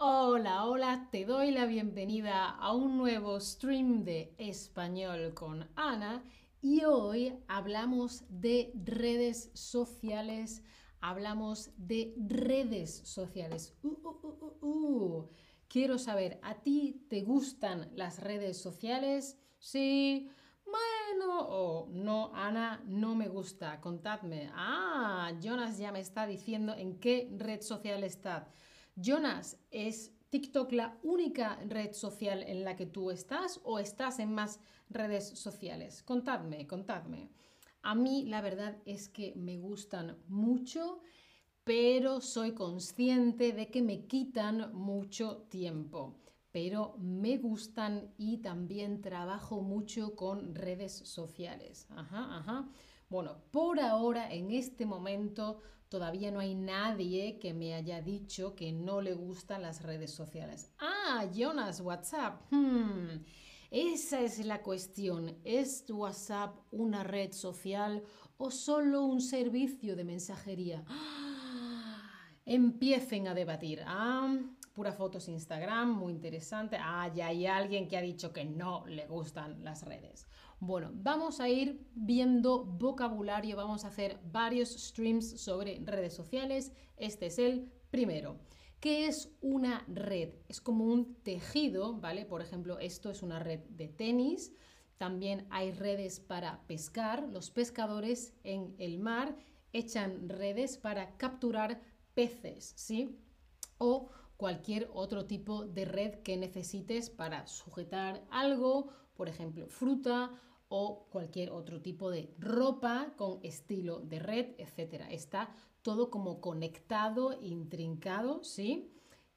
Hola, hola, te doy la bienvenida a un nuevo stream de español con Ana y hoy hablamos de redes sociales, hablamos de redes sociales. Uh, uh, uh, Quiero saber, ¿a ti te gustan las redes sociales? Sí, bueno, o no, Ana, no me gusta, contadme. Ah, Jonas ya me está diciendo en qué red social está. Jonas, ¿es TikTok la única red social en la que tú estás o estás en más redes sociales? Contadme, contadme. A mí la verdad es que me gustan mucho, pero soy consciente de que me quitan mucho tiempo. Pero me gustan y también trabajo mucho con redes sociales. Ajá, ajá. Bueno, por ahora, en este momento, Todavía no hay nadie que me haya dicho que no le gustan las redes sociales. Ah, Jonas, WhatsApp. Hmm, esa es la cuestión. ¿Es WhatsApp una red social o solo un servicio de mensajería? empiecen a debatir. Ah, pura fotos Instagram, muy interesante. Ah, ya hay alguien que ha dicho que no le gustan las redes. Bueno, vamos a ir viendo vocabulario, vamos a hacer varios streams sobre redes sociales. Este es el primero. ¿Qué es una red? Es como un tejido, ¿vale? Por ejemplo, esto es una red de tenis. También hay redes para pescar. Los pescadores en el mar echan redes para capturar peces, ¿sí? O cualquier otro tipo de red que necesites para sujetar algo, por ejemplo, fruta o cualquier otro tipo de ropa con estilo de red, etc. Está todo como conectado, intrincado, ¿sí?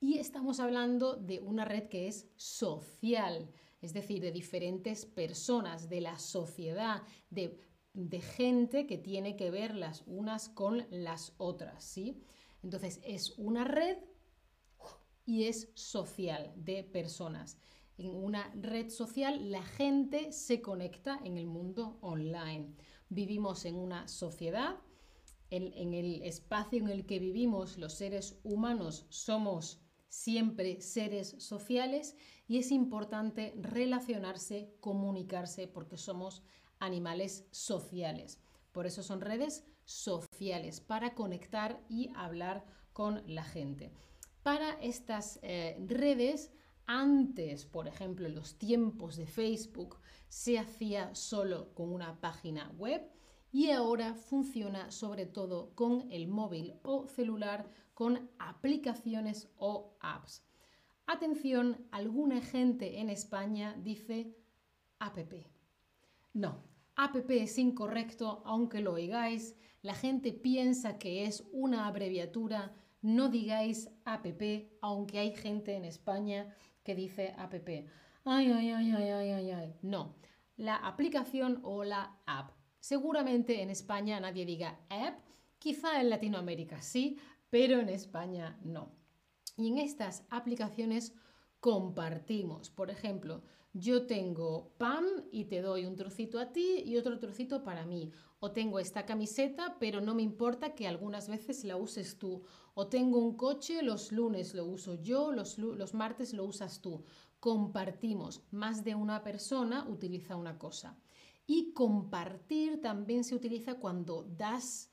Y estamos hablando de una red que es social, es decir, de diferentes personas, de la sociedad, de, de gente que tiene que ver las unas con las otras, ¿sí? Entonces es una red y es social de personas en una red social, la gente se conecta en el mundo online. Vivimos en una sociedad, en, el espacio en el que vivimos los seres humanos somos siempre seres sociales y es importante relacionarse, comunicarse, porque somos animales sociales. Por eso son redes sociales, para conectar y hablar con la gente. Para estas eh, redes antes, por ejemplo, en los tiempos de Facebook, se hacía solo con una página web y ahora funciona sobre todo con el móvil o celular con aplicaciones o apps. Atención, alguna gente en España dice app. No, app es incorrecto, aunque lo oigáis. La gente piensa que es una abreviatura. No digáis app, aunque hay gente en España que dice app. Ay, ay, ay, ay, ay, ay, ay. No, la aplicación o la app. Seguramente en España nadie diga app, quizá en Latinoamérica sí, pero en España no. Y en estas aplicaciones compartimos. Por ejemplo, yo tengo pan y te doy un trocito a ti y otro trocito para mí. O tengo esta camiseta, pero no me importa que algunas veces la uses tú. O tengo un coche, los lunes lo uso yo, los, los martes lo usas tú. Compartimos. Más de una persona utiliza una cosa. Y compartir también se utiliza cuando das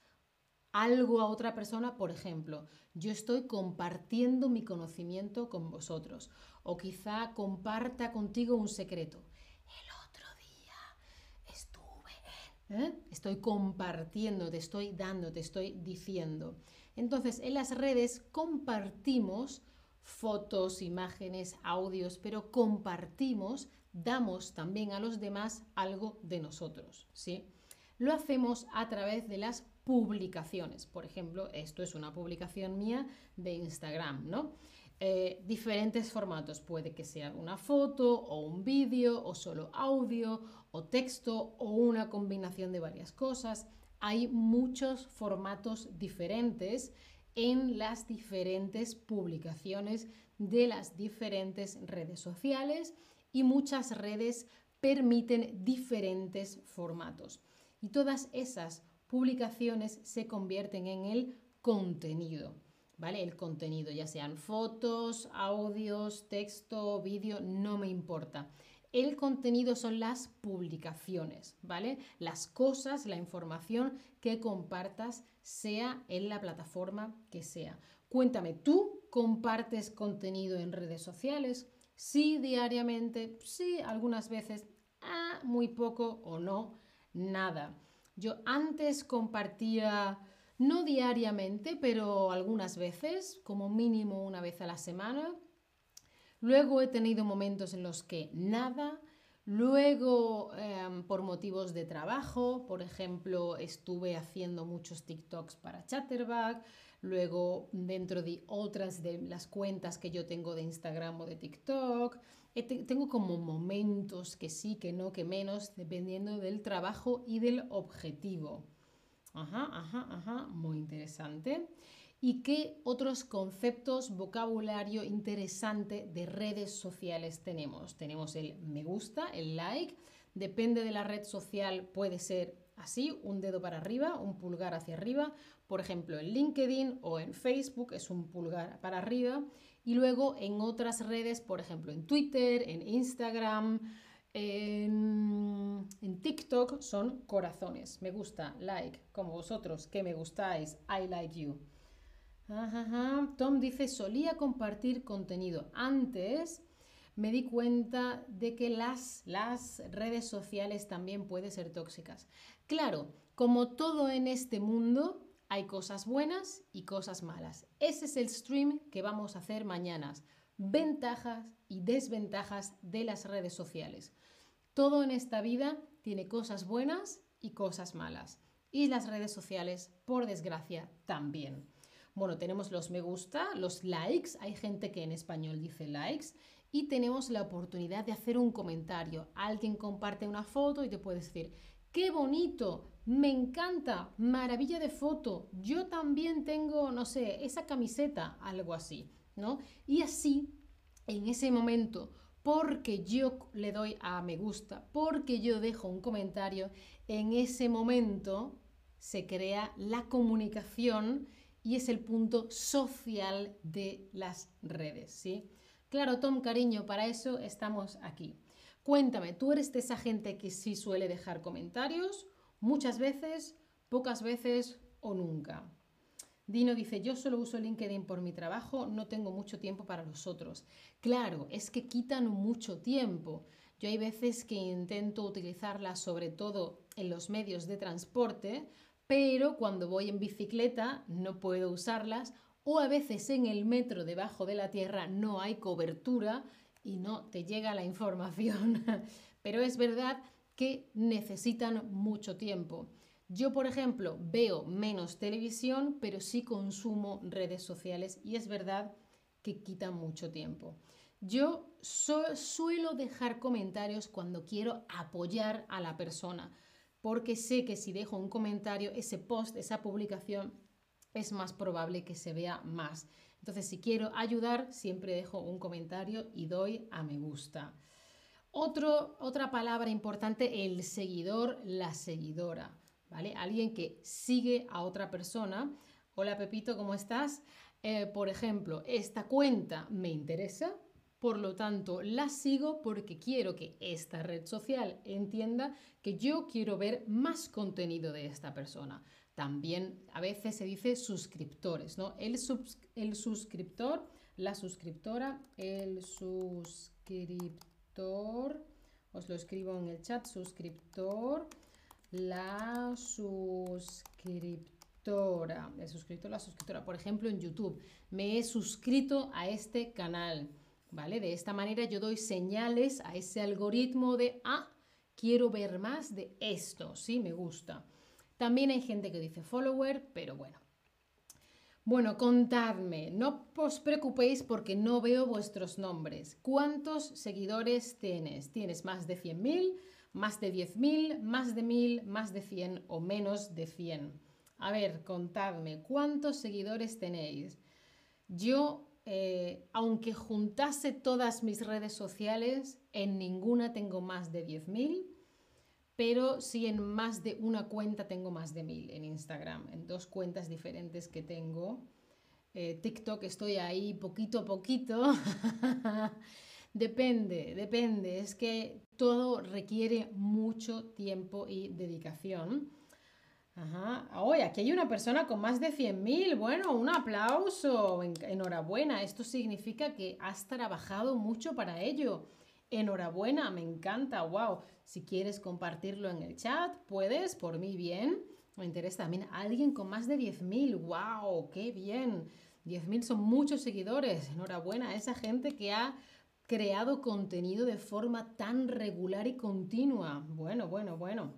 algo a otra persona, por ejemplo, yo estoy compartiendo mi conocimiento con vosotros o quizá comparta contigo un secreto. El otro día estuve. ¿eh? Estoy compartiendo, te estoy dando, te estoy diciendo. Entonces, en las redes compartimos fotos, imágenes, audios, pero compartimos, damos también a los demás algo de nosotros, ¿sí? Lo hacemos a través de las publicaciones. Por ejemplo, esto es una publicación mía de Instagram, ¿no? Eh, diferentes formatos. Puede que sea una foto o un vídeo o solo audio o texto o una combinación de varias cosas. Hay muchos formatos diferentes en las diferentes publicaciones de las diferentes redes sociales y muchas redes permiten diferentes formatos. Y todas esas publicaciones se convierten en el contenido. ¿Vale? El contenido, ya sean fotos, audios, texto, vídeo, no me importa. El contenido son las publicaciones, ¿vale? Las cosas, la información que compartas, sea en la plataforma que sea. Cuéntame, ¿tú compartes contenido en redes sociales? Sí, diariamente, sí, algunas veces, ah, muy poco o no, nada. Yo antes compartía, no diariamente, pero algunas veces, como mínimo una vez a la semana. Luego he tenido momentos en los que nada. Luego, em, por motivos de trabajo, por ejemplo, estuve haciendo muchos TikToks para Chatterback. Luego, dentro de otras de las cuentas que yo tengo de Instagram o de TikTok, tengo como momentos que sí, que no, que menos, dependiendo del trabajo y del objetivo. Ajá, ajá, ajá, muy interesante. ¿Y qué otros conceptos, vocabulario interesante de redes sociales tenemos? Tenemos el me gusta, el like. Depende de la red social, puede ser así, un dedo para arriba, un pulgar hacia arriba. Por ejemplo, en LinkedIn o en Facebook es un pulgar para arriba. Y luego en otras redes, por ejemplo, en Twitter, en Instagram, en, TikTok son corazones. Me gusta, like, como vosotros, que me gustáis, I like you. Tom dice, solía compartir contenido. Antes me di cuenta de que las, las redes sociales también pueden ser tóxicas. Claro, como todo en este mundo, hay cosas buenas y cosas malas. Ese es el stream que vamos a hacer mañana. Ventajas y desventajas de las redes sociales. Todo en esta vida tiene cosas buenas y cosas malas. Y las redes sociales, por desgracia, también. Bueno, tenemos los me gusta, los likes. Hay gente que en español dice likes. Y tenemos la oportunidad de hacer un comentario. Alguien comparte una foto y te puedes decir, qué bonito, me encanta, maravilla de foto, yo también tengo, no sé, esa camiseta, algo así, ¿no? Y así, en ese momento, porque yo le doy a me gusta, porque yo dejo un comentario, en ese momento se crea la comunicación y es el punto social de las redes, ¿sí? Claro, Tom, cariño, para eso estamos aquí. Cuéntame, ¿tú eres de esa gente que sí suele dejar comentarios? Muchas veces, pocas veces o nunca. Dino dice, yo solo uso LinkedIn por mi trabajo, no tengo mucho tiempo para los otros. Claro, es que quitan mucho tiempo. Yo hay veces que intento utilizarlas sobre todo en los medios de transporte, pero cuando voy en bicicleta no puedo usarlas o a veces en el metro debajo de la tierra no hay cobertura y no te llega la información. pero es verdad que necesitan mucho tiempo. Yo, por ejemplo, veo menos televisión, pero sí consumo redes sociales y es verdad que quitan mucho tiempo. Yo suelo dejar comentarios cuando quiero apoyar a la persona, porque sé que si dejo un comentario, ese post, esa publicación, es más probable que se vea más. Entonces, si quiero ayudar, siempre dejo un comentario y doy a me gusta otra palabra importante, el seguidor, la seguidora, ¿vale? Alguien que sigue a otra persona. Hola Pepito, ¿cómo estás? Eh, por ejemplo, esta cuenta me interesa, por lo tanto la sigo porque quiero que esta red social entienda que yo quiero ver más contenido de esta persona. También a veces se dice suscriptores, ¿no? El, el suscriptor, la suscriptora, el suscriptor os lo escribo en el chat, suscriptor, la suscriptora, el suscriptor, la suscriptora, por ejemplo en YouTube, me he suscrito a este canal, ¿vale? De esta manera yo doy señales a ese algoritmo de, ah, quiero ver más de esto, sí, me gusta. También hay gente que dice follower, pero bueno, bueno, contadme, no os preocupéis porque no veo vuestros nombres. ¿Cuántos seguidores tienes? ¿Tienes más de 100.000, más de 10.000, más de 1.000, más de 100 o menos de 100? A ver, contadme, ¿cuántos seguidores tenéis? Yo, eh, aunque juntase todas mis redes sociales, en ninguna tengo más de 10.000 pero sí en más de una cuenta tengo más de mil en Instagram, en dos cuentas diferentes que tengo. eh, TikTok estoy ahí poquito a poquito. depende, depende. Es que todo requiere mucho tiempo y dedicación. Ajá. Oye, aquí hay una persona con más de 100.000. Bueno, un aplauso. Enhorabuena. Esto significa que has trabajado mucho para ello. Enhorabuena, me encanta. Wow. Si quieres compartirlo en el chat, puedes, por mí bien. Me interesa también alguien con más de 10.000. ¡Wow! ¡Qué bien! 10.000 son muchos seguidores. Enhorabuena a esa gente que ha creado contenido de forma tan regular y continua. Bueno, bueno, bueno.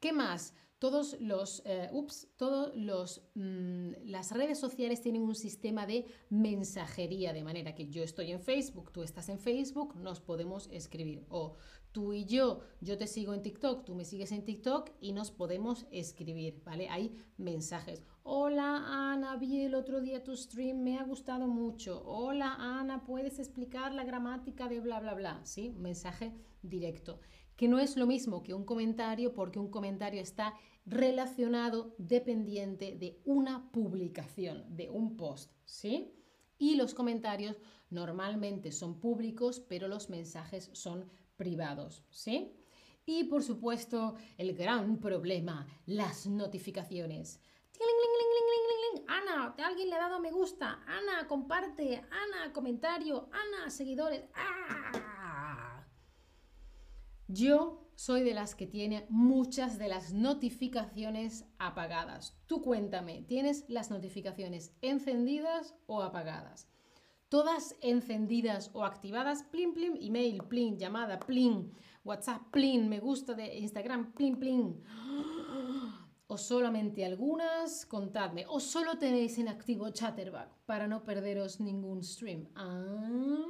¿Qué más? Todos los, eh, ups, todos los, mm, las redes sociales tienen un sistema de mensajería, de manera que yo estoy en Facebook, tú estás en Facebook, nos podemos escribir. O tú y yo, yo te sigo en TikTok, tú me sigues en TikTok y nos podemos escribir, ¿vale? Hay mensajes. Hola Ana, vi el otro día tu stream, me ha gustado mucho. Hola Ana, ¿puedes explicar la gramática de bla, bla, bla? ¿Sí? Mensaje directo que no es lo mismo que un comentario porque un comentario está relacionado, dependiente de una publicación, de un post, ¿sí? Y los comentarios normalmente son públicos, pero los mensajes son privados, ¿sí? Y por supuesto, el gran problema, las notificaciones. Ana, alguien le ha dado me gusta. Ana, comparte. Ana, comentario. Ana, seguidores. ¡Ah! Yo soy de las que tiene muchas de las notificaciones apagadas. Tú cuéntame, ¿tienes las notificaciones encendidas o apagadas? Todas encendidas o activadas, plin, plin, email, plin, llamada, plin, WhatsApp, plin, me gusta de Instagram, plin, plin. O solamente algunas, contadme. O solo tenéis en activo Chatterback para no perderos ningún stream. Ah.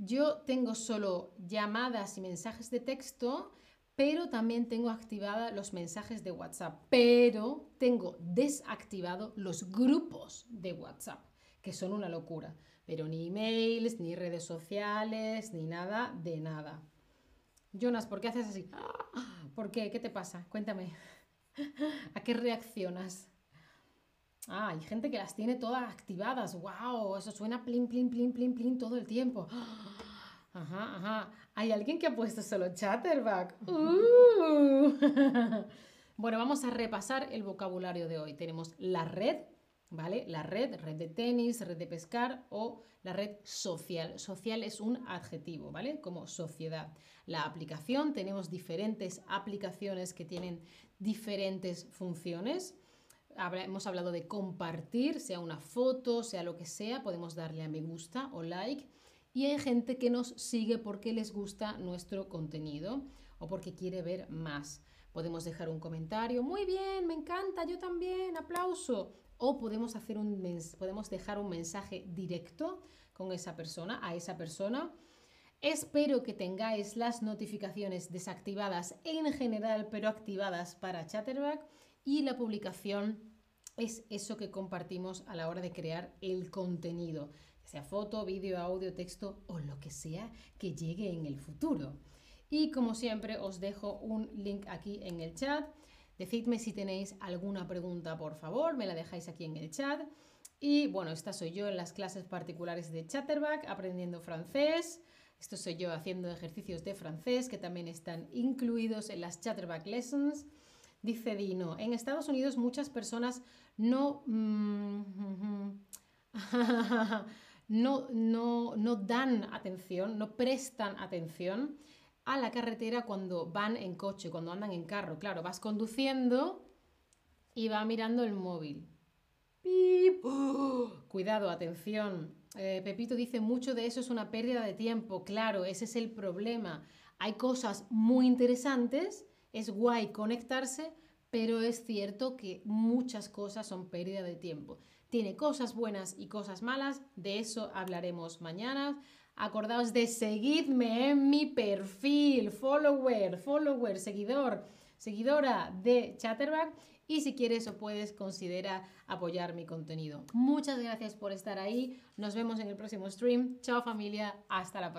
Yo tengo solo llamadas y mensajes de texto, pero también tengo activada los mensajes de WhatsApp, pero tengo desactivado los grupos de WhatsApp, que son una locura, pero ni emails, ni redes sociales, ni nada de nada. Jonas, ¿por qué haces así? ¿Por qué? ¿Qué te pasa? Cuéntame. ¿A qué reaccionas? Ah, hay gente que las tiene todas activadas. ¡Wow! Eso suena plin, plin, plin, plin, plin todo el tiempo. Ajá, ajá. Hay alguien que ha puesto solo Chatterback. Uh. bueno, vamos a repasar el vocabulario de hoy. Tenemos la red, ¿vale? La red, red de tenis, red de pescar o la red social. Social es un adjetivo, ¿vale? Como sociedad. La aplicación, tenemos diferentes aplicaciones que tienen diferentes funciones hemos hablado de compartir, sea una foto, sea lo que sea, podemos darle a me gusta o like. Y hay gente que nos sigue porque les gusta nuestro contenido o porque quiere ver más. Podemos dejar un comentario, muy bien, me encanta, yo también, aplauso. O podemos, hacer un podemos dejar un mensaje directo con esa persona, a esa persona. Espero que tengáis las notificaciones desactivadas en general, pero activadas para Chatterback y la publicación es eso que compartimos a la hora de crear el contenido, sea foto, vídeo, audio, texto o lo que sea que llegue en el futuro. Y como siempre os dejo un link aquí en el chat. Decidme si tenéis alguna pregunta, por favor, me la dejáis aquí en el chat. Y bueno, esta soy yo en las clases particulares de Chatterback, aprendiendo francés. Esto soy yo haciendo ejercicios de francés que también están incluidos en las Chatterback Lessons. Dice Dino, en Estados Unidos muchas personas no, mm, no, no, no dan atención, no prestan atención a la carretera cuando van en coche, cuando andan en carro. Claro, vas conduciendo y va mirando el móvil. Cuidado, atención. Eh, Pepito dice, mucho de eso es una pérdida de tiempo. Claro, ese es el problema. Hay cosas muy interesantes es guay conectarse, pero es cierto que muchas cosas son pérdida de tiempo. Tiene cosas buenas y cosas malas, de eso hablaremos mañana. Acordaos de seguirme en mi perfil, follower, follower, seguidor, seguidora de Chatterback y si quieres o puedes considera apoyar mi contenido. Muchas gracias por estar ahí. Nos vemos en el próximo stream. Chao familia, hasta la próxima.